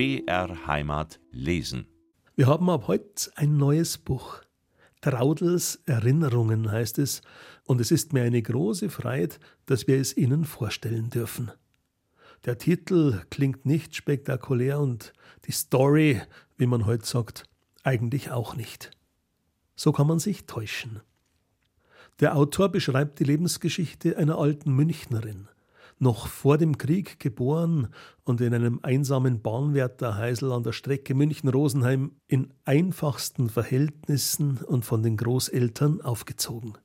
BR Heimat lesen. Wir haben ab heute ein neues Buch. Traudels Erinnerungen heißt es, und es ist mir eine große Freude, dass wir es Ihnen vorstellen dürfen. Der Titel klingt nicht spektakulär und die Story, wie man heute sagt, eigentlich auch nicht. So kann man sich täuschen. Der Autor beschreibt die Lebensgeschichte einer alten Münchnerin, noch vor dem Krieg geboren und in einem einsamen Bahnwärterheisel an der Strecke München-Rosenheim in einfachsten Verhältnissen und von den Großeltern aufgezogen.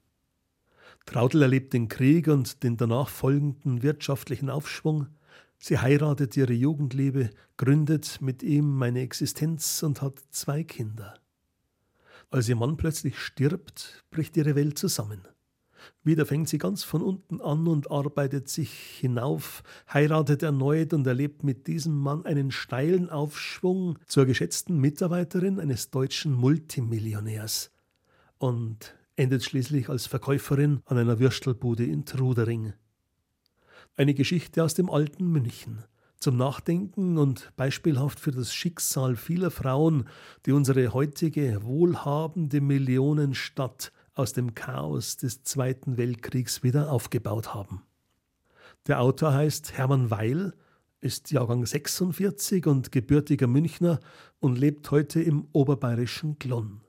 Traudel erlebt den Krieg und den danach folgenden wirtschaftlichen Aufschwung. Sie heiratet ihre Jugendliebe, gründet mit ihm meine Existenz und hat zwei Kinder. Als ihr Mann plötzlich stirbt, bricht ihre Welt zusammen. Wieder fängt sie ganz von unten an und arbeitet sich hinauf, heiratet erneut und erlebt mit diesem Mann einen steilen Aufschwung zur geschätzten Mitarbeiterin eines deutschen Multimillionärs und endet schließlich als Verkäuferin an einer Würstelbude in Trudering. Eine Geschichte aus dem alten München, zum Nachdenken und beispielhaft für das Schicksal vieler Frauen, die unsere heutige wohlhabende Millionenstadt aus dem Chaos des Zweiten Weltkriegs wieder aufgebaut haben. Der Autor heißt Hermann Weil, ist Jahrgang 46 und gebürtiger Münchner und lebt heute im oberbayerischen Glonn.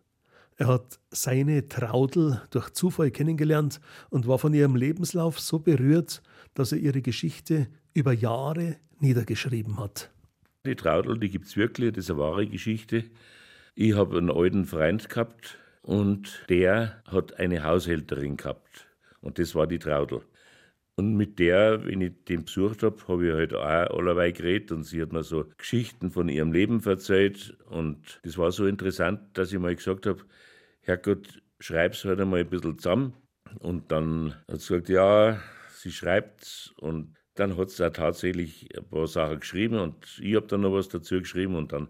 Er hat seine Traudel durch Zufall kennengelernt und war von ihrem Lebenslauf so berührt, dass er ihre Geschichte über Jahre niedergeschrieben hat. Die Traudel, die gibt es wirklich, das ist eine wahre Geschichte. Ich habe einen alten Freund gehabt, und der hat eine Haushälterin gehabt. Und das war die Traudel. Und mit der, wenn ich den besucht habe, habe ich halt auch allerweil geredet und sie hat mir so Geschichten von ihrem Leben erzählt. Und das war so interessant, dass ich mal gesagt habe, Herrgott, schreib's halt einmal ein bisschen zusammen. Und dann hat sie gesagt, ja, sie schreibt's. Und dann hat sie auch tatsächlich ein paar Sachen geschrieben und ich habe dann noch was dazu geschrieben und dann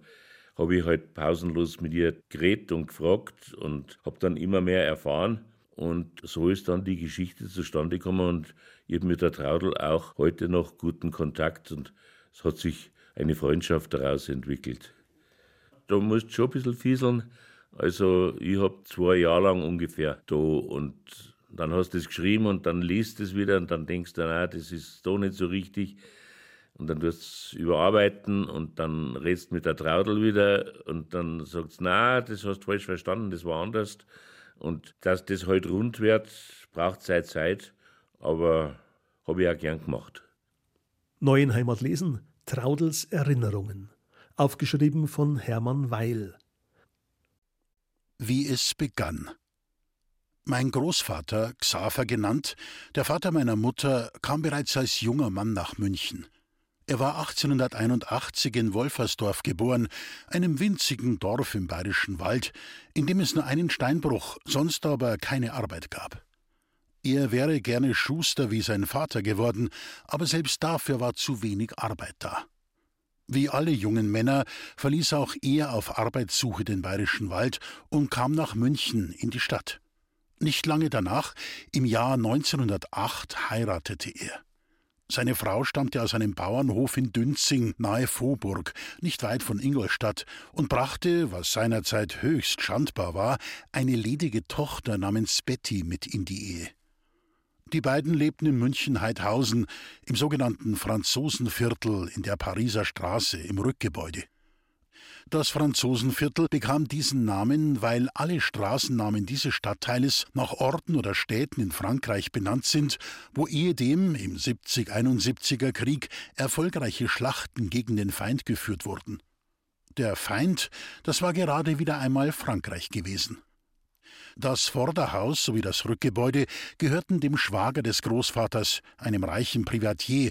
habe ich halt pausenlos mit ihr geredet und gefragt und habe dann immer mehr erfahren. Und so ist dann die Geschichte zustande gekommen und ich habe mit der Traudel auch heute noch guten Kontakt und es hat sich eine Freundschaft daraus entwickelt. Da musst du schon ein bisschen fieseln. Also ich habe zwei Jahre lang ungefähr da und dann hast du es geschrieben und dann liest es wieder und dann denkst du, na, das ist doch nicht so richtig. Und dann tust du überarbeiten und dann redest mit der Traudel wieder und dann sagst du, na, das hast du falsch verstanden, das war anders. Und dass das halt rund wird, braucht Zeit, Zeit, aber habe ich auch gern gemacht. Neuen Heimat lesen, Traudels Erinnerungen. Aufgeschrieben von Hermann Weil. Wie es begann. Mein Großvater, Xaver genannt, der Vater meiner Mutter, kam bereits als junger Mann nach München. Er war 1881 in Wolfersdorf geboren, einem winzigen Dorf im bayerischen Wald, in dem es nur einen Steinbruch, sonst aber keine Arbeit gab. Er wäre gerne Schuster wie sein Vater geworden, aber selbst dafür war zu wenig Arbeit da. Wie alle jungen Männer verließ auch er auf Arbeitssuche den bayerischen Wald und kam nach München in die Stadt. Nicht lange danach, im Jahr 1908, heiratete er. Seine Frau stammte aus einem Bauernhof in Dünzing nahe Vohburg, nicht weit von Ingolstadt, und brachte, was seinerzeit höchst schandbar war, eine ledige Tochter namens Betty mit in die Ehe. Die beiden lebten in München-Heidhausen, im sogenannten Franzosenviertel in der Pariser Straße im Rückgebäude. Das Franzosenviertel bekam diesen Namen, weil alle Straßennamen dieses Stadtteiles nach Orten oder Städten in Frankreich benannt sind, wo ehedem im 70-71er Krieg erfolgreiche Schlachten gegen den Feind geführt wurden. Der Feind, das war gerade wieder einmal Frankreich gewesen. Das Vorderhaus sowie das Rückgebäude gehörten dem Schwager des Großvaters, einem reichen Privatier,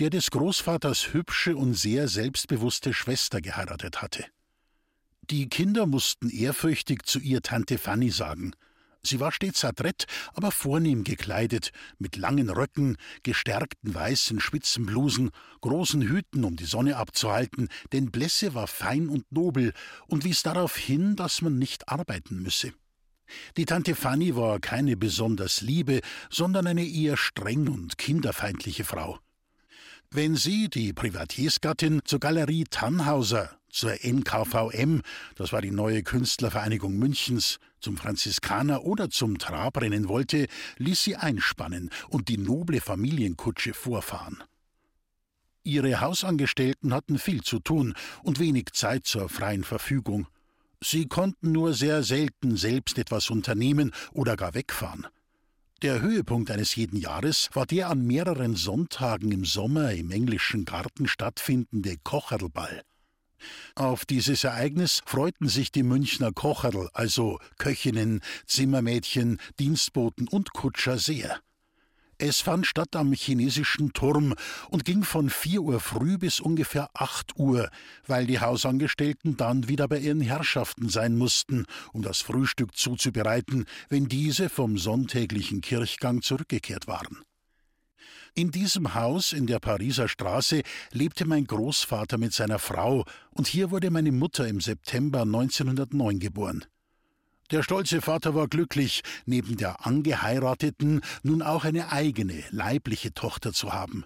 der des Großvaters hübsche und sehr selbstbewusste Schwester geheiratet hatte. Die Kinder mussten ehrfürchtig zu ihr Tante Fanny sagen. Sie war stets adrett, aber vornehm gekleidet, mit langen Röcken, gestärkten weißen Spitzenblusen, großen Hüten, um die Sonne abzuhalten, denn Blässe war fein und nobel und wies darauf hin, dass man nicht arbeiten müsse. Die Tante Fanny war keine besonders liebe, sondern eine eher streng und kinderfeindliche Frau. Wenn Sie, die Privatiersgattin, zur Galerie Tannhauser, zur NKVM, das war die neue Künstlervereinigung Münchens, zum Franziskaner oder zum Trabrennen wollte, ließ sie einspannen und die noble Familienkutsche vorfahren. Ihre Hausangestellten hatten viel zu tun und wenig Zeit zur freien Verfügung. Sie konnten nur sehr selten selbst etwas unternehmen oder gar wegfahren. Der Höhepunkt eines jeden Jahres war der an mehreren Sonntagen im Sommer im englischen Garten stattfindende Kocherlball. Auf dieses Ereignis freuten sich die Münchner Kocherl, also Köchinnen, Zimmermädchen, Dienstboten und Kutscher sehr. Es fand statt am chinesischen Turm und ging von 4 Uhr früh bis ungefähr 8 Uhr, weil die Hausangestellten dann wieder bei ihren Herrschaften sein mussten, um das Frühstück zuzubereiten, wenn diese vom sonntäglichen Kirchgang zurückgekehrt waren. In diesem Haus in der Pariser Straße lebte mein Großvater mit seiner Frau, und hier wurde meine Mutter im September 1909 geboren. Der stolze Vater war glücklich, neben der angeheirateten nun auch eine eigene, leibliche Tochter zu haben.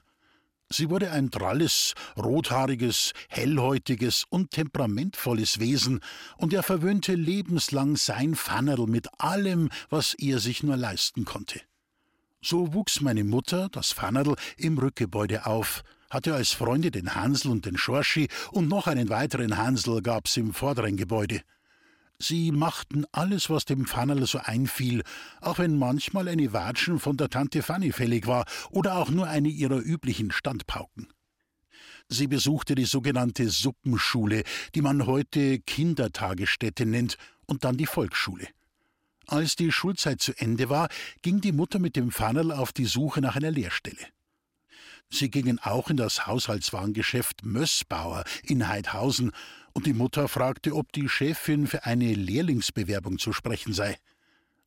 Sie wurde ein dralles, rothaariges, hellhäutiges und temperamentvolles Wesen, und er verwöhnte lebenslang sein Fannerl mit allem, was er sich nur leisten konnte. So wuchs meine Mutter, das Fannerl, im Rückgebäude auf, hatte als Freunde den Hansel und den Schorschi und noch einen weiteren Hansel gab's im vorderen Gebäude. Sie machten alles, was dem Pfannerl so einfiel, auch wenn manchmal eine Watschen von der Tante Fanny fällig war oder auch nur eine ihrer üblichen Standpauken. Sie besuchte die sogenannte Suppenschule, die man heute Kindertagesstätte nennt, und dann die Volksschule. Als die Schulzeit zu Ende war, ging die Mutter mit dem Pfannerl auf die Suche nach einer Lehrstelle. Sie gingen auch in das Haushaltswarengeschäft Mössbauer in Heidhausen, und die Mutter fragte, ob die Chefin für eine Lehrlingsbewerbung zu sprechen sei.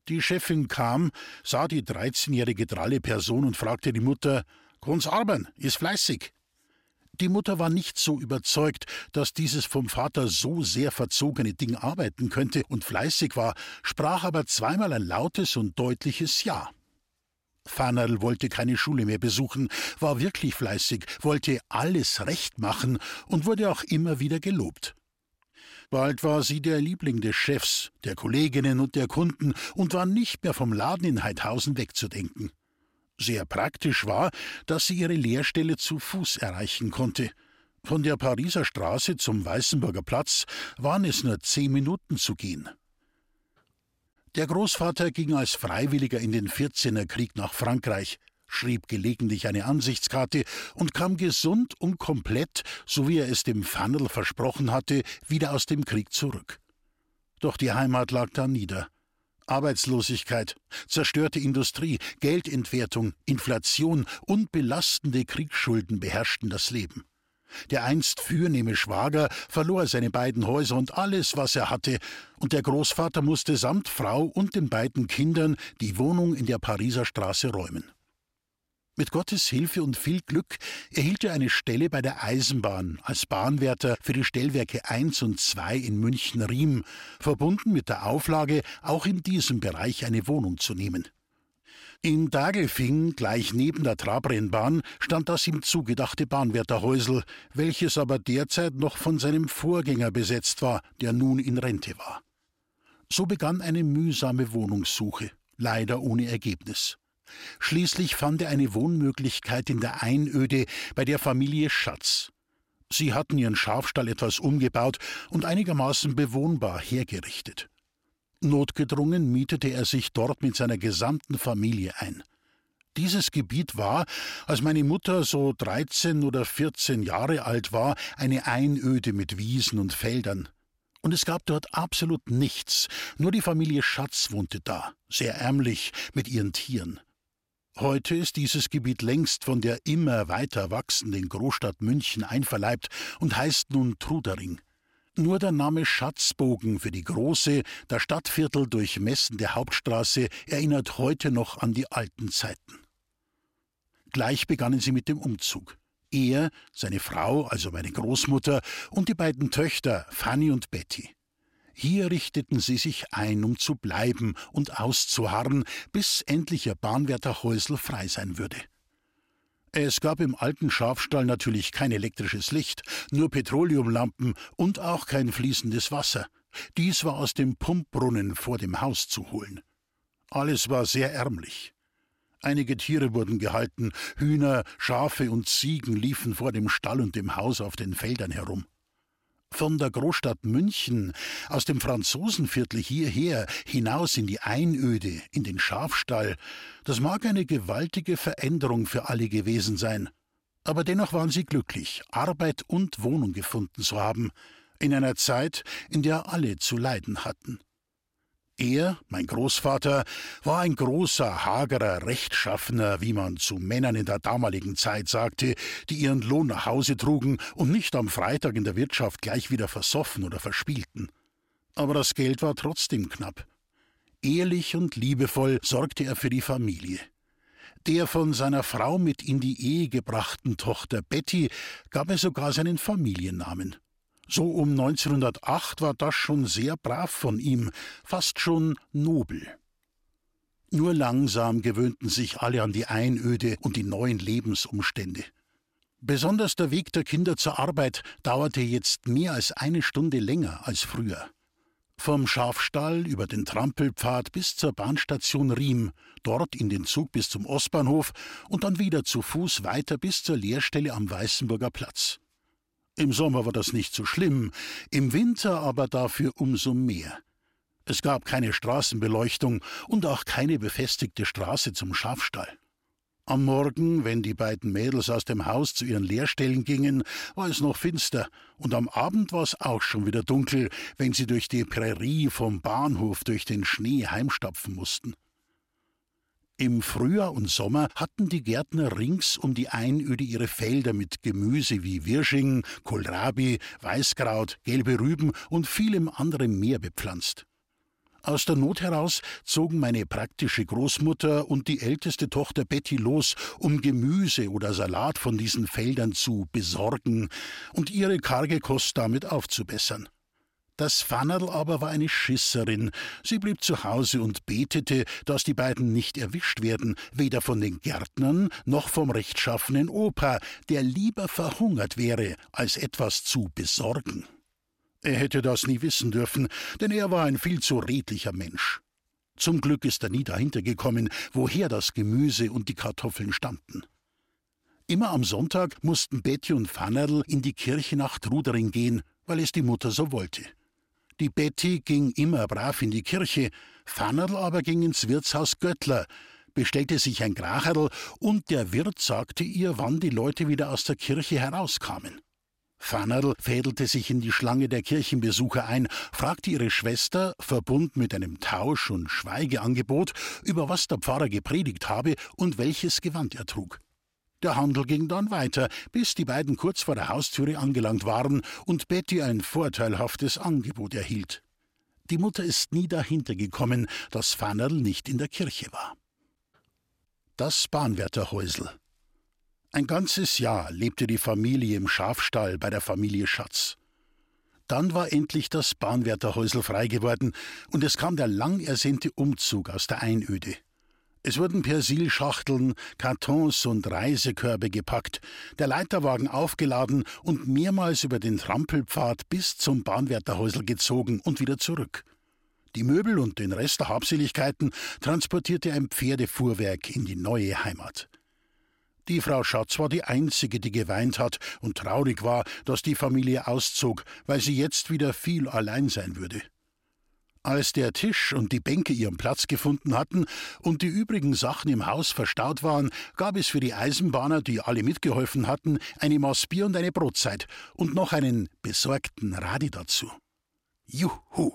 Die Chefin kam, sah die dreizehnjährige dralle Person und fragte die Mutter: Kann's arbeiten, ist fleißig. Die Mutter war nicht so überzeugt, dass dieses vom Vater so sehr verzogene Ding arbeiten könnte und fleißig war, sprach aber zweimal ein lautes und deutliches Ja. Fannerl wollte keine Schule mehr besuchen, war wirklich fleißig, wollte alles recht machen und wurde auch immer wieder gelobt. Bald war sie der Liebling des Chefs, der Kolleginnen und der Kunden und war nicht mehr vom Laden in Heidhausen wegzudenken. Sehr praktisch war, dass sie ihre Lehrstelle zu Fuß erreichen konnte. Von der Pariser Straße zum Weißenburger Platz waren es nur zehn Minuten zu gehen. Der Großvater ging als Freiwilliger in den 14er Krieg nach Frankreich, schrieb gelegentlich eine Ansichtskarte und kam gesund und komplett, so wie er es dem Fannerl versprochen hatte, wieder aus dem Krieg zurück. Doch die Heimat lag da nieder. Arbeitslosigkeit, zerstörte Industrie, Geldentwertung, Inflation und belastende Kriegsschulden beherrschten das Leben. Der einst fürnehme Schwager verlor seine beiden Häuser und alles, was er hatte, und der Großvater musste samt Frau und den beiden Kindern die Wohnung in der Pariser Straße räumen. Mit Gottes Hilfe und viel Glück erhielt er eine Stelle bei der Eisenbahn als Bahnwärter für die Stellwerke 1 und 2 in München-Riem, verbunden mit der Auflage, auch in diesem Bereich eine Wohnung zu nehmen. In Dagelfing, gleich neben der Trabrennbahn, stand das ihm zugedachte Bahnwärterhäusel, welches aber derzeit noch von seinem Vorgänger besetzt war, der nun in Rente war. So begann eine mühsame Wohnungssuche, leider ohne Ergebnis. Schließlich fand er eine Wohnmöglichkeit in der Einöde bei der Familie Schatz. Sie hatten ihren Schafstall etwas umgebaut und einigermaßen bewohnbar hergerichtet. Notgedrungen mietete er sich dort mit seiner gesamten Familie ein. Dieses Gebiet war, als meine Mutter so 13 oder 14 Jahre alt war, eine Einöde mit Wiesen und Feldern. Und es gab dort absolut nichts, nur die Familie Schatz wohnte da, sehr ärmlich, mit ihren Tieren. Heute ist dieses Gebiet längst von der immer weiter wachsenden Großstadt München einverleibt und heißt nun Trudering. Nur der Name Schatzbogen für die große, das Stadtviertel durchmessende Hauptstraße erinnert heute noch an die alten Zeiten. Gleich begannen sie mit dem Umzug. Er, seine Frau, also meine Großmutter, und die beiden Töchter Fanny und Betty. Hier richteten sie sich ein, um zu bleiben und auszuharren, bis endlich ihr Bahnwärter Häusl frei sein würde. Es gab im alten Schafstall natürlich kein elektrisches Licht, nur Petroleumlampen und auch kein fließendes Wasser. Dies war aus dem Pumpbrunnen vor dem Haus zu holen. Alles war sehr ärmlich. Einige Tiere wurden gehalten, Hühner, Schafe und Ziegen liefen vor dem Stall und dem Haus auf den Feldern herum. Von der Großstadt München, aus dem Franzosenviertel hierher, hinaus in die Einöde, in den Schafstall, das mag eine gewaltige Veränderung für alle gewesen sein. Aber dennoch waren sie glücklich, Arbeit und Wohnung gefunden zu haben, in einer Zeit, in der alle zu leiden hatten. Er, mein Großvater, war ein großer, hagerer, rechtschaffener, wie man zu Männern in der damaligen Zeit sagte, die ihren Lohn nach Hause trugen und nicht am Freitag in der Wirtschaft gleich wieder versoffen oder verspielten. Aber das Geld war trotzdem knapp. Ehrlich und liebevoll sorgte er für die Familie. Der von seiner Frau mit in die Ehe gebrachten Tochter Betty gab er sogar seinen Familiennamen. So um 1908 war das schon sehr brav von ihm, fast schon nobel. Nur langsam gewöhnten sich alle an die Einöde und die neuen Lebensumstände. Besonders der Weg der Kinder zur Arbeit dauerte jetzt mehr als eine Stunde länger als früher. Vom Schafstall über den Trampelpfad bis zur Bahnstation Riem, dort in den Zug bis zum Ostbahnhof und dann wieder zu Fuß weiter bis zur Lehrstelle am Weißenburger Platz. Im Sommer war das nicht so schlimm, im Winter aber dafür umso mehr. Es gab keine Straßenbeleuchtung und auch keine befestigte Straße zum Schafstall. Am Morgen, wenn die beiden Mädels aus dem Haus zu ihren Lehrstellen gingen, war es noch finster, und am Abend war es auch schon wieder dunkel, wenn sie durch die Prärie vom Bahnhof durch den Schnee heimstapfen mussten. Im Frühjahr und Sommer hatten die Gärtner rings um die Einöde ihre Felder mit Gemüse wie Wirsching, Kohlrabi, Weißkraut, gelbe Rüben und vielem anderem mehr bepflanzt. Aus der Not heraus zogen meine praktische Großmutter und die älteste Tochter Betty los, um Gemüse oder Salat von diesen Feldern zu besorgen und ihre karge Kost damit aufzubessern. Das Fannerl aber war eine Schisserin. Sie blieb zu Hause und betete, dass die beiden nicht erwischt werden, weder von den Gärtnern noch vom rechtschaffenen Opa, der lieber verhungert wäre, als etwas zu besorgen. Er hätte das nie wissen dürfen, denn er war ein viel zu redlicher Mensch. Zum Glück ist er nie dahinter gekommen, woher das Gemüse und die Kartoffeln stammten. Immer am Sonntag mussten Betty und Fannerl in die Kirche nach Trudering gehen, weil es die Mutter so wollte. Die Betty ging immer brav in die Kirche, Fannerl aber ging ins Wirtshaus Göttler, bestellte sich ein Gracherl und der Wirt sagte ihr, wann die Leute wieder aus der Kirche herauskamen. Fannerl fädelte sich in die Schlange der Kirchenbesucher ein, fragte ihre Schwester, verbunden mit einem Tausch- und Schweigeangebot, über was der Pfarrer gepredigt habe und welches Gewand er trug. Der Handel ging dann weiter, bis die beiden kurz vor der Haustüre angelangt waren und Betty ein vorteilhaftes Angebot erhielt. Die Mutter ist nie dahinter gekommen, dass Fannerl nicht in der Kirche war. Das Bahnwärterhäusel. Ein ganzes Jahr lebte die Familie im Schafstall bei der Familie Schatz. Dann war endlich das Bahnwärterhäusel frei geworden und es kam der lang ersehnte Umzug aus der Einöde. Es wurden Persilschachteln, Kartons und Reisekörbe gepackt, der Leiterwagen aufgeladen und mehrmals über den Trampelpfad bis zum Bahnwärterhäusl gezogen und wieder zurück. Die Möbel und den Rest der Habseligkeiten transportierte ein Pferdefuhrwerk in die neue Heimat. Die Frau Schatz war die einzige, die geweint hat und traurig war, dass die Familie auszog, weil sie jetzt wieder viel allein sein würde. Als der Tisch und die Bänke ihren Platz gefunden hatten und die übrigen Sachen im Haus verstaut waren, gab es für die Eisenbahner, die alle mitgeholfen hatten, eine Maß Bier und eine Brotzeit und noch einen besorgten Radi dazu. Juhu!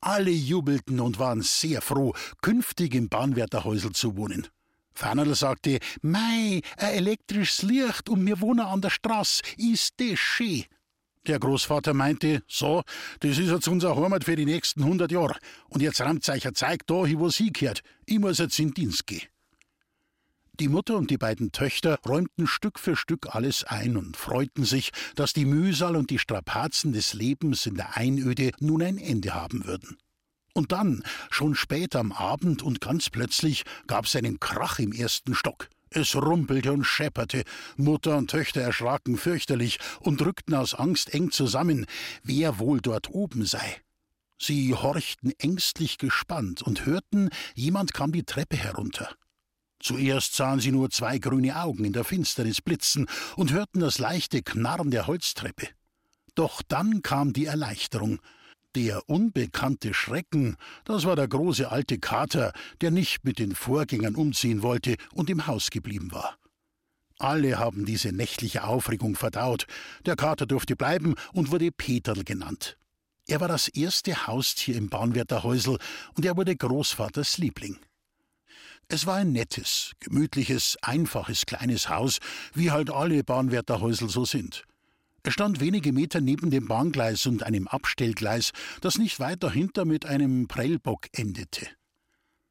Alle jubelten und waren sehr froh, künftig im Bahnwärterhäusl zu wohnen. Fernerl sagte, Mei, ein elektrisches Licht und wir wohnen an der Straße, ist das schön. Der Großvater meinte, so, das ist jetzt unser Heimat für die nächsten hundert Jahre. Und jetzt rammt euch ein Zeig da, wo sie gehört. Ich muss jetzt in Dienst gehen. Die Mutter und die beiden Töchter räumten Stück für Stück alles ein und freuten sich, dass die Mühsal und die Strapazen des Lebens in der Einöde nun ein Ende haben würden. Und dann, schon spät am Abend und ganz plötzlich, gab's einen Krach im ersten Stock. Es rumpelte und schepperte. Mutter und Töchter erschraken fürchterlich und drückten aus Angst eng zusammen, wer wohl dort oben sei. Sie horchten ängstlich gespannt und hörten, jemand kam die Treppe herunter. Zuerst sahen sie nur zwei grüne Augen in der Finsternis blitzen und hörten das leichte Knarren der Holztreppe. Doch dann kam die Erleichterung. Der unbekannte Schrecken, das war der große alte Kater, der nicht mit den Vorgängern umziehen wollte und im Haus geblieben war. Alle haben diese nächtliche Aufregung verdaut. Der Kater durfte bleiben und wurde Peterl genannt. Er war das erste Haustier im Bahnwärterhäusel und er wurde Großvaters Liebling. Es war ein nettes, gemütliches, einfaches kleines Haus, wie halt alle Bahnwärterhäusel so sind. Er stand wenige Meter neben dem Bahngleis und einem Abstellgleis, das nicht weit dahinter mit einem Prellbock endete.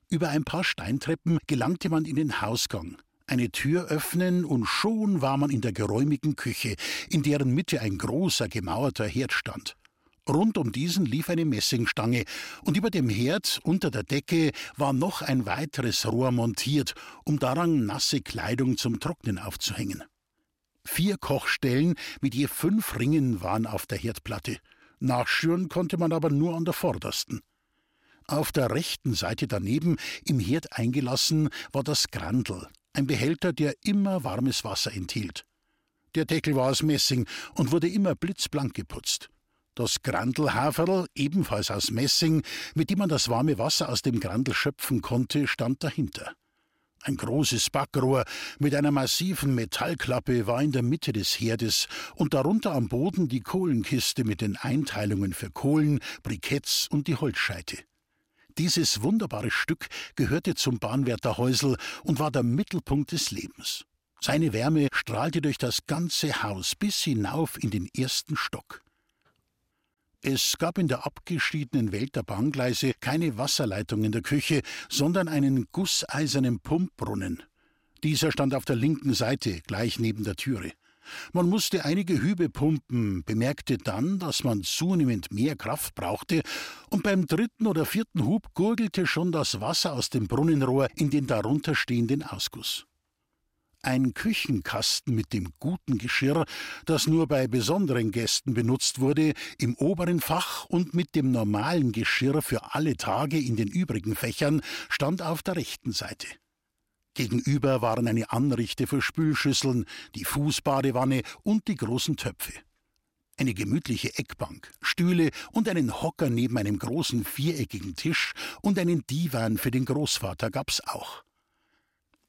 Über ein paar Steintreppen gelangte man in den Hausgang, eine Tür öffnen und schon war man in der geräumigen Küche, in deren Mitte ein großer gemauerter Herd stand. Rund um diesen lief eine Messingstange, und über dem Herd unter der Decke war noch ein weiteres Rohr montiert, um daran nasse Kleidung zum Trocknen aufzuhängen. Vier Kochstellen mit je fünf Ringen waren auf der Herdplatte. Nachschüren konnte man aber nur an der vordersten. Auf der rechten Seite daneben, im Herd eingelassen, war das Grandel, ein Behälter, der immer warmes Wasser enthielt. Der Deckel war aus Messing und wurde immer blitzblank geputzt. Das Grandelhaferl, ebenfalls aus Messing, mit dem man das warme Wasser aus dem Grandel schöpfen konnte, stand dahinter. Ein großes Backrohr mit einer massiven Metallklappe war in der Mitte des Herdes und darunter am Boden die Kohlenkiste mit den Einteilungen für Kohlen, Briketts und die Holzscheite. Dieses wunderbare Stück gehörte zum Bahnwärterhäusel und war der Mittelpunkt des Lebens. Seine Wärme strahlte durch das ganze Haus bis hinauf in den ersten Stock. Es gab in der abgeschiedenen Welt der Bahngleise keine Wasserleitung in der Küche, sondern einen gusseisernen Pumpbrunnen. Dieser stand auf der linken Seite, gleich neben der Türe. Man musste einige Hübe pumpen, bemerkte dann, dass man zunehmend mehr Kraft brauchte, und beim dritten oder vierten Hub gurgelte schon das Wasser aus dem Brunnenrohr in den darunter stehenden Ausguss ein Küchenkasten mit dem guten Geschirr, das nur bei besonderen Gästen benutzt wurde, im oberen Fach und mit dem normalen Geschirr für alle Tage in den übrigen Fächern, stand auf der rechten Seite. Gegenüber waren eine Anrichte für Spülschüsseln, die Fußbadewanne und die großen Töpfe. Eine gemütliche Eckbank, Stühle und einen Hocker neben einem großen viereckigen Tisch und einen Divan für den Großvater gab's auch.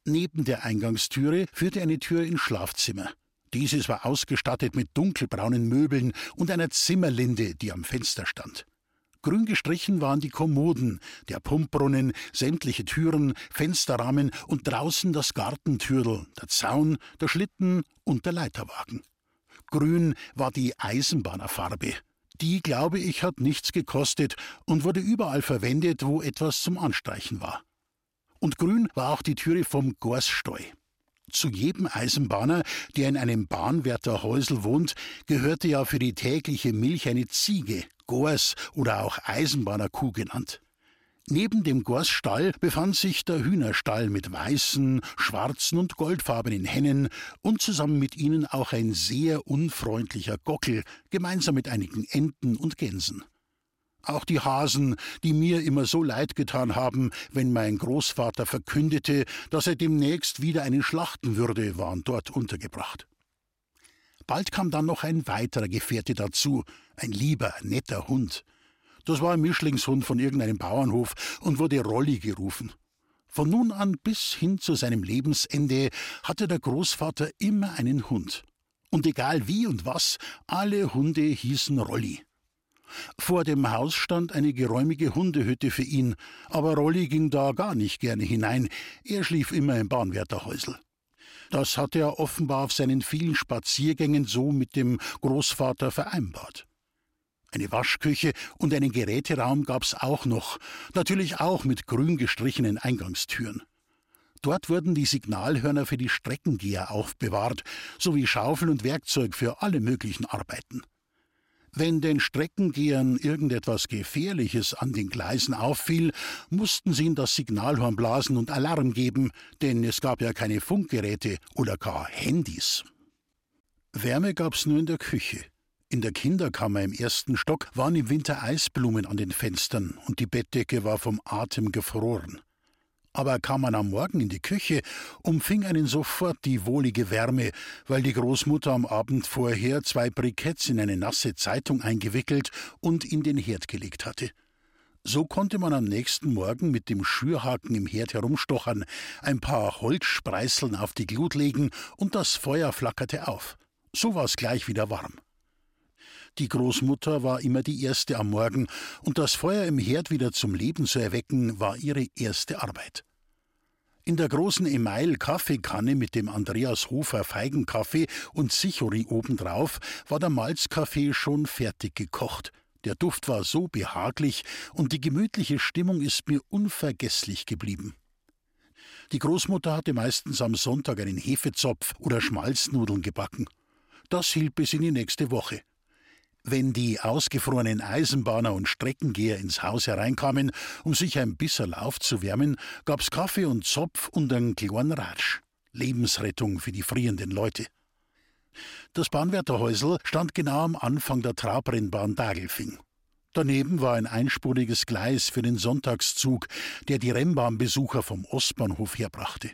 Neben der Eingangstüre führte eine Tür ins Schlafzimmer. Dieses war ausgestattet mit dunkelbraunen Möbeln und einer Zimmerlinde, die am Fenster stand. Grün gestrichen waren die Kommoden, der Pumpbrunnen, sämtliche Türen, Fensterrahmen und draußen das Gartentürl, der Zaun, der Schlitten und der Leiterwagen. Grün war die Eisenbahnerfarbe. Die, glaube ich, hat nichts gekostet und wurde überall verwendet, wo etwas zum Anstreichen war. Und grün war auch die Türe vom Gorssteu. Zu jedem Eisenbahner, der in einem Bahnwärterhäusel wohnt, gehörte ja für die tägliche Milch eine Ziege, Gors oder auch Eisenbahnerkuh genannt. Neben dem Gorsstall befand sich der Hühnerstall mit weißen, schwarzen und goldfarbenen Hennen und zusammen mit ihnen auch ein sehr unfreundlicher Gockel, gemeinsam mit einigen Enten und Gänsen. Auch die Hasen, die mir immer so leid getan haben, wenn mein Großvater verkündete, dass er demnächst wieder einen schlachten würde, waren dort untergebracht. Bald kam dann noch ein weiterer Gefährte dazu, ein lieber, netter Hund. Das war ein Mischlingshund von irgendeinem Bauernhof und wurde Rolli gerufen. Von nun an bis hin zu seinem Lebensende hatte der Großvater immer einen Hund. Und egal wie und was, alle Hunde hießen Rolli. Vor dem Haus stand eine geräumige Hundehütte für ihn, aber Rolli ging da gar nicht gerne hinein, er schlief immer im Bahnwärterhäusl. Das hatte er offenbar auf seinen vielen Spaziergängen so mit dem Großvater vereinbart. Eine Waschküche und einen Geräteraum gab's auch noch, natürlich auch mit grün gestrichenen Eingangstüren. Dort wurden die Signalhörner für die Streckengeher aufbewahrt, sowie Schaufel und Werkzeug für alle möglichen Arbeiten. Wenn den Streckengehern irgendetwas Gefährliches an den Gleisen auffiel, mussten sie in das Signalhorn blasen und Alarm geben, denn es gab ja keine Funkgeräte oder gar Handys. Wärme gab's nur in der Küche. In der Kinderkammer im ersten Stock waren im Winter Eisblumen an den Fenstern und die Bettdecke war vom Atem gefroren. Aber kam man am Morgen in die Küche, umfing einen sofort die wohlige Wärme, weil die Großmutter am Abend vorher zwei Briketts in eine nasse Zeitung eingewickelt und in den Herd gelegt hatte. So konnte man am nächsten Morgen mit dem Schürhaken im Herd herumstochern, ein paar Holzspreißeln auf die Glut legen und das Feuer flackerte auf. So war's gleich wieder warm. Die Großmutter war immer die Erste am Morgen, und das Feuer im Herd wieder zum Leben zu erwecken, war ihre erste Arbeit. In der großen Email-Kaffeekanne mit dem Andreas Hofer Feigenkaffee und Sichori obendrauf war der Malzkaffee schon fertig gekocht. Der Duft war so behaglich und die gemütliche Stimmung ist mir unvergesslich geblieben. Die Großmutter hatte meistens am Sonntag einen Hefezopf oder Schmalznudeln gebacken. Das hielt bis in die nächste Woche. Wenn die ausgefrorenen Eisenbahner und Streckengeher ins Haus hereinkamen, um sich ein bisserl aufzuwärmen, gab's Kaffee und Zopf und einen kleinen Ratsch. Lebensrettung für die frierenden Leute. Das Bahnwärterhäusl stand genau am Anfang der Trabrennbahn Dagelfing. Daneben war ein einspuriges Gleis für den Sonntagszug, der die Rennbahnbesucher vom Ostbahnhof herbrachte.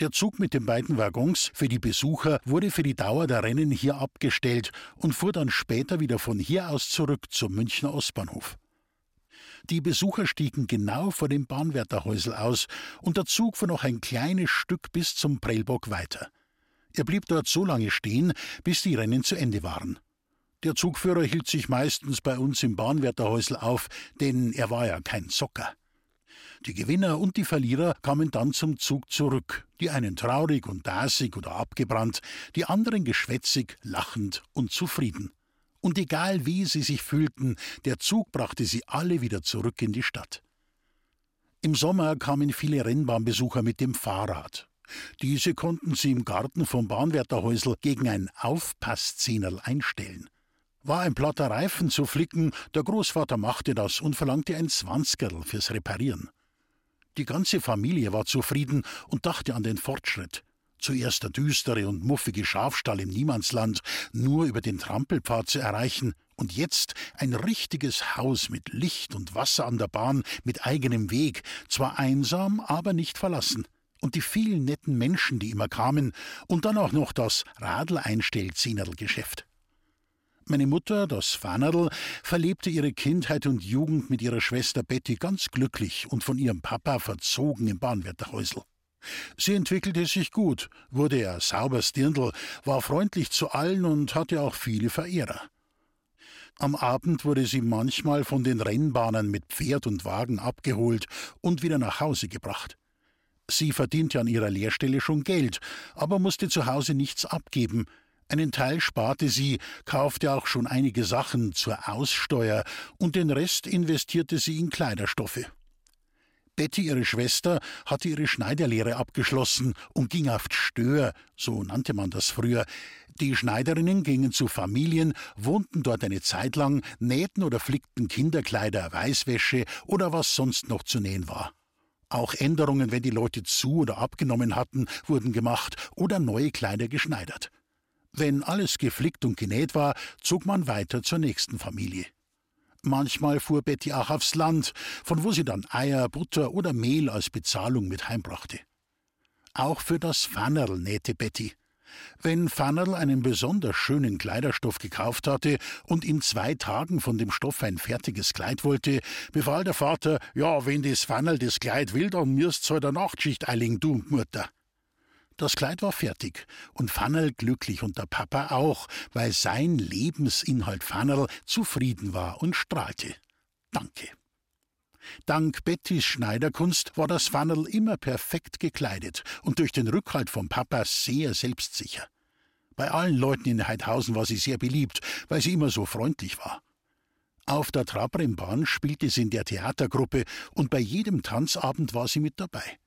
Der Zug mit den beiden Waggons für die Besucher wurde für die Dauer der Rennen hier abgestellt und fuhr dann später wieder von hier aus zurück zum Münchner Ostbahnhof. Die Besucher stiegen genau vor dem Bahnwärterhäusl aus und der Zug fuhr noch ein kleines Stück bis zum Prellbock weiter. Er blieb dort so lange stehen, bis die Rennen zu Ende waren. Der Zugführer hielt sich meistens bei uns im Bahnwärterhäusl auf, denn er war ja kein Zocker. Die Gewinner und die Verlierer kamen dann zum Zug zurück, die einen traurig und dasig oder abgebrannt, die anderen geschwätzig, lachend und zufrieden. Und egal wie sie sich fühlten, der Zug brachte sie alle wieder zurück in die Stadt. Im Sommer kamen viele Rennbahnbesucher mit dem Fahrrad. Diese konnten sie im Garten vom Bahnwärterhäusl gegen ein Aufpasszehnerl einstellen. War ein platter Reifen zu flicken, der Großvater machte das und verlangte ein Zwanzigerl fürs Reparieren. Die ganze Familie war zufrieden und dachte an den Fortschritt. Zuerst der düstere und muffige Schafstall im Niemandsland, nur über den Trampelpfad zu erreichen, und jetzt ein richtiges Haus mit Licht und Wasser an der Bahn, mit eigenem Weg, zwar einsam, aber nicht verlassen. Und die vielen netten Menschen, die immer kamen, und dann auch noch das Radl-Einstellzehnerl-Geschäft. Meine Mutter, das Fanerl, verlebte ihre Kindheit und Jugend mit ihrer Schwester Betty ganz glücklich und von ihrem Papa verzogen im Bahnwärterhäusl. Sie entwickelte sich gut, wurde er sauber Stirndl, war freundlich zu allen und hatte auch viele Verehrer. Am Abend wurde sie manchmal von den Rennbahnen mit Pferd und Wagen abgeholt und wieder nach Hause gebracht. Sie verdiente an ihrer Lehrstelle schon Geld, aber musste zu Hause nichts abgeben, einen Teil sparte sie, kaufte auch schon einige Sachen zur Aussteuer und den Rest investierte sie in Kleiderstoffe. Betty, ihre Schwester, hatte ihre Schneiderlehre abgeschlossen und ging auf Stör, so nannte man das früher. Die Schneiderinnen gingen zu Familien, wohnten dort eine Zeit lang, nähten oder flickten Kinderkleider, Weißwäsche oder was sonst noch zu nähen war. Auch Änderungen, wenn die Leute zu oder abgenommen hatten, wurden gemacht oder neue Kleider geschneidert. Wenn alles geflickt und genäht war, zog man weiter zur nächsten Familie. Manchmal fuhr Betty auch aufs Land, von wo sie dann Eier, Butter oder Mehl als Bezahlung mit heimbrachte. Auch für das Fannerl nähte Betty. Wenn Fannerl einen besonders schönen Kleiderstoff gekauft hatte und in zwei Tagen von dem Stoff ein fertiges Kleid wollte, befahl der Vater, ja, wenn das Fannerl das Kleid will, dann müsst's halt der Nachtschicht eiling, du Mutter. Das Kleid war fertig und Fannerl glücklich und der Papa auch, weil sein Lebensinhalt Fannerl zufrieden war und strahlte. Danke. Dank Bettys Schneiderkunst war das Fannerl immer perfekt gekleidet und durch den Rückhalt vom Papa sehr selbstsicher. Bei allen Leuten in Heidhausen war sie sehr beliebt, weil sie immer so freundlich war. Auf der Trabrennbahn spielte sie in der Theatergruppe und bei jedem Tanzabend war sie mit dabei.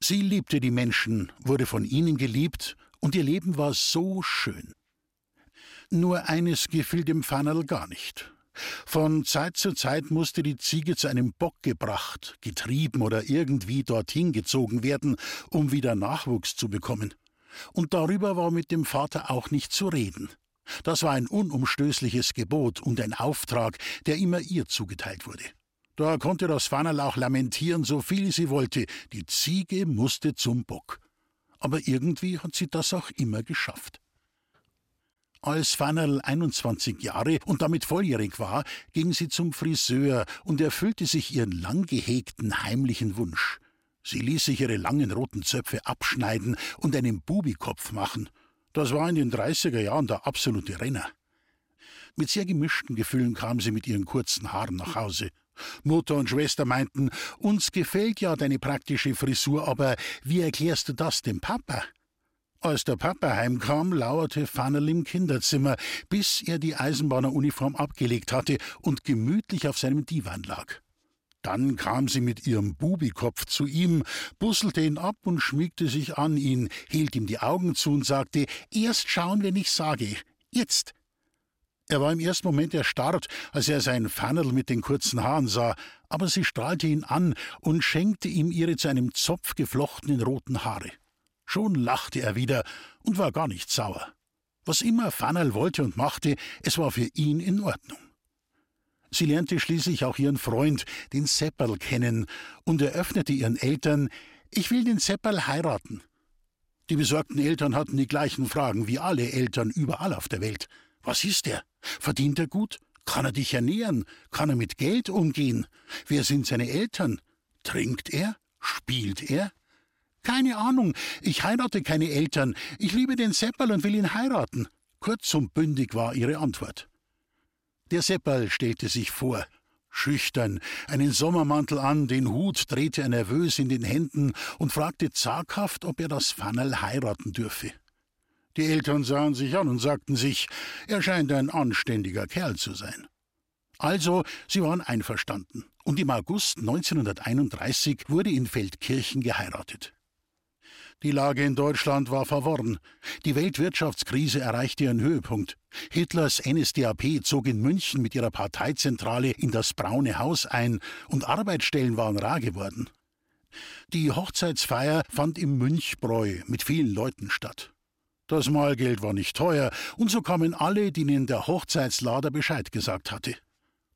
Sie liebte die Menschen, wurde von ihnen geliebt, und ihr Leben war so schön. Nur eines gefiel dem Fannerl gar nicht. Von Zeit zu Zeit musste die Ziege zu einem Bock gebracht, getrieben oder irgendwie dorthin gezogen werden, um wieder Nachwuchs zu bekommen. Und darüber war mit dem Vater auch nicht zu reden. Das war ein unumstößliches Gebot und ein Auftrag, der immer ihr zugeteilt wurde. Da konnte das Fannerl auch lamentieren, so viel sie wollte. Die Ziege musste zum Bock. Aber irgendwie hat sie das auch immer geschafft. Als Fannerl 21 Jahre und damit volljährig war, ging sie zum Friseur und erfüllte sich ihren lang gehegten heimlichen Wunsch. Sie ließ sich ihre langen roten Zöpfe abschneiden und einen Bubikopf machen. Das war in den 30er Jahren der absolute Renner. Mit sehr gemischten Gefühlen kam sie mit ihren kurzen Haaren nach Hause. Mutter und Schwester meinten, uns gefällt ja deine praktische Frisur, aber wie erklärst du das dem Papa? Als der Papa heimkam, lauerte Fannerl im Kinderzimmer, bis er die Eisenbahneruniform abgelegt hatte und gemütlich auf seinem Divan lag. Dann kam sie mit ihrem Bubikopf zu ihm, busselte ihn ab und schmiegte sich an ihn, hielt ihm die Augen zu und sagte: Erst schauen, wenn ich sage. Jetzt. Er war im ersten Moment erstarrt, als er sein Fannerl mit den kurzen Haaren sah, aber sie strahlte ihn an und schenkte ihm ihre zu einem Zopf geflochtenen roten Haare. Schon lachte er wieder und war gar nicht sauer. Was immer Fannerl wollte und machte, es war für ihn in Ordnung. Sie lernte schließlich auch ihren Freund, den Sepperl, kennen und eröffnete ihren Eltern, ich will den Sepperl heiraten. Die besorgten Eltern hatten die gleichen Fragen wie alle Eltern überall auf der Welt. Was ist er? Verdient er gut? Kann er dich ernähren? Kann er mit Geld umgehen? Wer sind seine Eltern? Trinkt er? Spielt er? Keine Ahnung, ich heirate keine Eltern, ich liebe den Seppal und will ihn heiraten. Kurz und bündig war ihre Antwort. Der Seppal stellte sich vor, schüchtern, einen Sommermantel an, den Hut drehte er nervös in den Händen und fragte zaghaft, ob er das Fannerl heiraten dürfe. Die Eltern sahen sich an und sagten sich, er scheint ein anständiger Kerl zu sein. Also, sie waren einverstanden, und im August 1931 wurde in Feldkirchen geheiratet. Die Lage in Deutschland war verworren. Die Weltwirtschaftskrise erreichte ihren Höhepunkt. Hitlers NSDAP zog in München mit ihrer Parteizentrale in das Braune Haus ein und Arbeitsstellen waren rar geworden. Die Hochzeitsfeier fand im Münchbräu mit vielen Leuten statt. Das Mahlgeld war nicht teuer, und so kamen alle, denen der Hochzeitslader Bescheid gesagt hatte.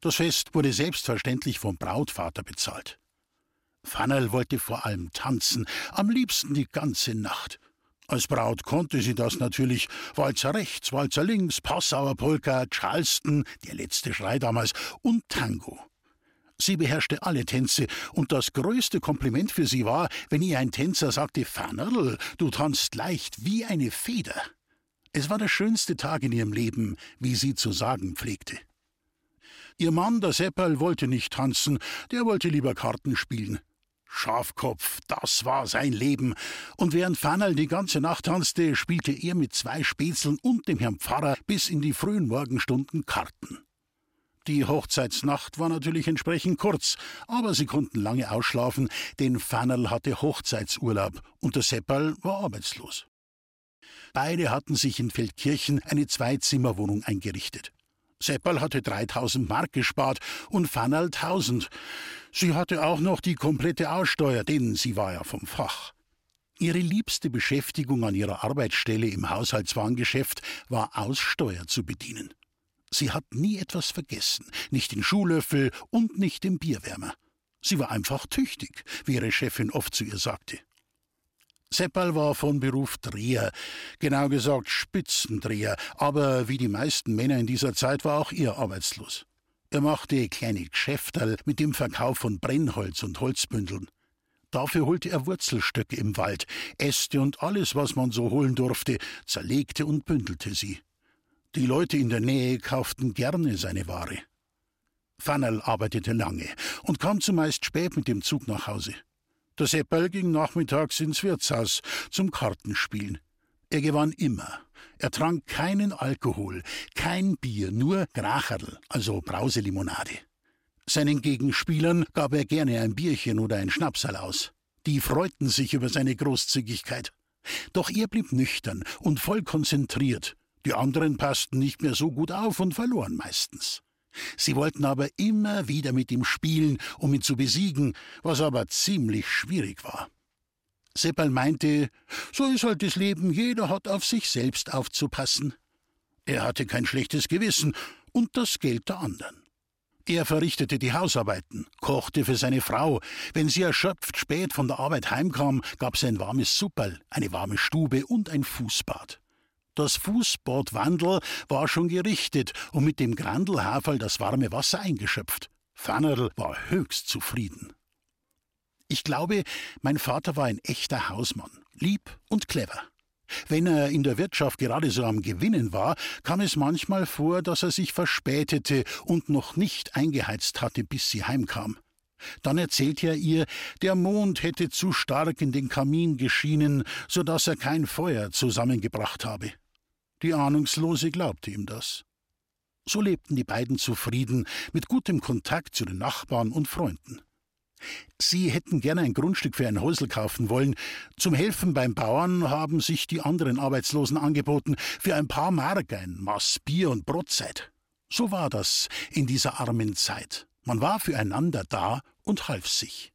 Das Fest wurde selbstverständlich vom Brautvater bezahlt. Fannerl wollte vor allem tanzen, am liebsten die ganze Nacht. Als Braut konnte sie das natürlich. Walzer rechts, Walzer links, Passauer Polka, Charleston, der letzte Schrei damals, und Tango. Sie beherrschte alle Tänze, und das größte Kompliment für sie war, wenn ihr ein Tänzer sagte, Fannerl, du tanzt leicht wie eine Feder. Es war der schönste Tag in ihrem Leben, wie sie zu sagen pflegte. Ihr Mann, der Seppal, wollte nicht tanzen, der wollte lieber Karten spielen. Schafkopf, das war sein Leben. Und während Fannerl die ganze Nacht tanzte, spielte er mit zwei Spätzeln und dem Herrn Pfarrer bis in die frühen Morgenstunden Karten. Die Hochzeitsnacht war natürlich entsprechend kurz, aber sie konnten lange ausschlafen, denn Fannerl hatte Hochzeitsurlaub und der Seppal war arbeitslos. Beide hatten sich in Feldkirchen eine Zweizimmerwohnung eingerichtet. Seppal hatte 3000 Mark gespart und Fannerl 1000. Sie hatte auch noch die komplette Aussteuer, denn sie war ja vom Fach. Ihre liebste Beschäftigung an ihrer Arbeitsstelle im Haushaltswarengeschäft war Aussteuer zu bedienen. Sie hat nie etwas vergessen, nicht den Schuhlöffel und nicht den Bierwärmer. Sie war einfach tüchtig, wie ihre Chefin oft zu ihr sagte. Seppal war von Beruf Dreher, genau gesagt Spitzendreher, aber wie die meisten Männer in dieser Zeit war auch er arbeitslos. Er machte kleine Geschäfterl mit dem Verkauf von Brennholz und Holzbündeln. Dafür holte er Wurzelstöcke im Wald, Äste und alles, was man so holen durfte, zerlegte und bündelte sie. Die Leute in der Nähe kauften gerne seine Ware. Fannerl arbeitete lange und kam zumeist spät mit dem Zug nach Hause. Der Seppel ging nachmittags ins Wirtshaus zum Kartenspielen. Er gewann immer. Er trank keinen Alkohol, kein Bier, nur Gracherl, also Brauselimonade. Seinen Gegenspielern gab er gerne ein Bierchen oder ein Schnapsal aus. Die freuten sich über seine Großzügigkeit. Doch er blieb nüchtern und voll konzentriert, Die anderen passten nicht mehr so gut auf und verloren meistens. Sie wollten aber immer wieder mit ihm spielen, um ihn zu besiegen, was aber ziemlich schwierig war. Seppal meinte, so ist halt das Leben, jeder hat auf sich selbst aufzupassen. Er hatte kein schlechtes Gewissen und das Geld der anderen. Er verrichtete die Hausarbeiten, kochte für seine Frau. Wenn sie erschöpft spät von der Arbeit heimkam, gab sie ein warmes Supperl, eine warme Stube und ein Fußbad. Das Fußbad Wandel war schon gerichtet und mit dem Grandelhaferl das warme Wasser eingeschöpft. Fannerl war höchst zufrieden. Ich glaube, mein Vater war ein echter Hausmann, lieb und clever. Wenn er in der Wirtschaft gerade so am Gewinnen war, kam es manchmal vor, dass er sich verspätete und noch nicht eingeheizt hatte, bis sie heimkam. Dann erzählte er ihr, der Mond hätte zu stark in den Kamin geschienen, so dass er kein Feuer zusammengebracht habe. Die Ahnungslose glaubte ihm das. So lebten die beiden zufrieden, mit gutem Kontakt zu den Nachbarn und Freunden. Sie hätten gerne ein Grundstück für ein Häusl kaufen wollen. Zum Helfen beim Bauern haben sich die anderen Arbeitslosen angeboten, für ein paar Mark ein Maß Bier und Brotzeit. So war das in dieser armen Zeit. Man war füreinander da und half sich.